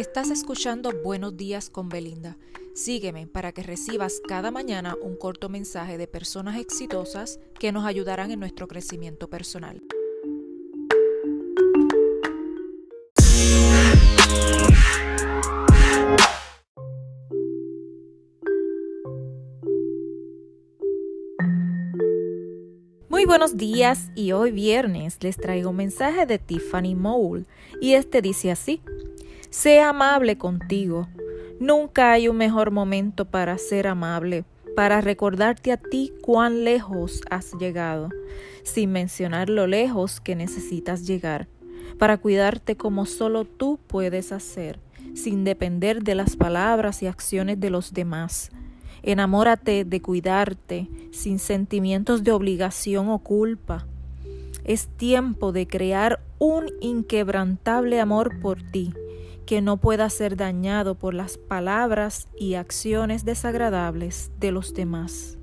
Estás escuchando Buenos días con Belinda. Sígueme para que recibas cada mañana un corto mensaje de personas exitosas que nos ayudarán en nuestro crecimiento personal. Muy buenos días y hoy viernes les traigo un mensaje de Tiffany Mole y este dice así. Sé amable contigo. Nunca hay un mejor momento para ser amable, para recordarte a ti cuán lejos has llegado, sin mencionar lo lejos que necesitas llegar, para cuidarte como solo tú puedes hacer, sin depender de las palabras y acciones de los demás. Enamórate de cuidarte sin sentimientos de obligación o culpa. Es tiempo de crear un inquebrantable amor por ti que no pueda ser dañado por las palabras y acciones desagradables de los demás.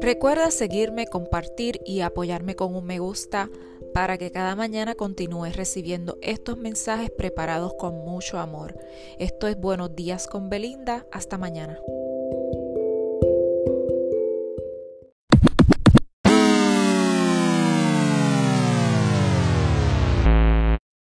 Recuerda seguirme, compartir y apoyarme con un me gusta para que cada mañana continúes recibiendo estos mensajes preparados con mucho amor. Esto es Buenos días con Belinda. Hasta mañana.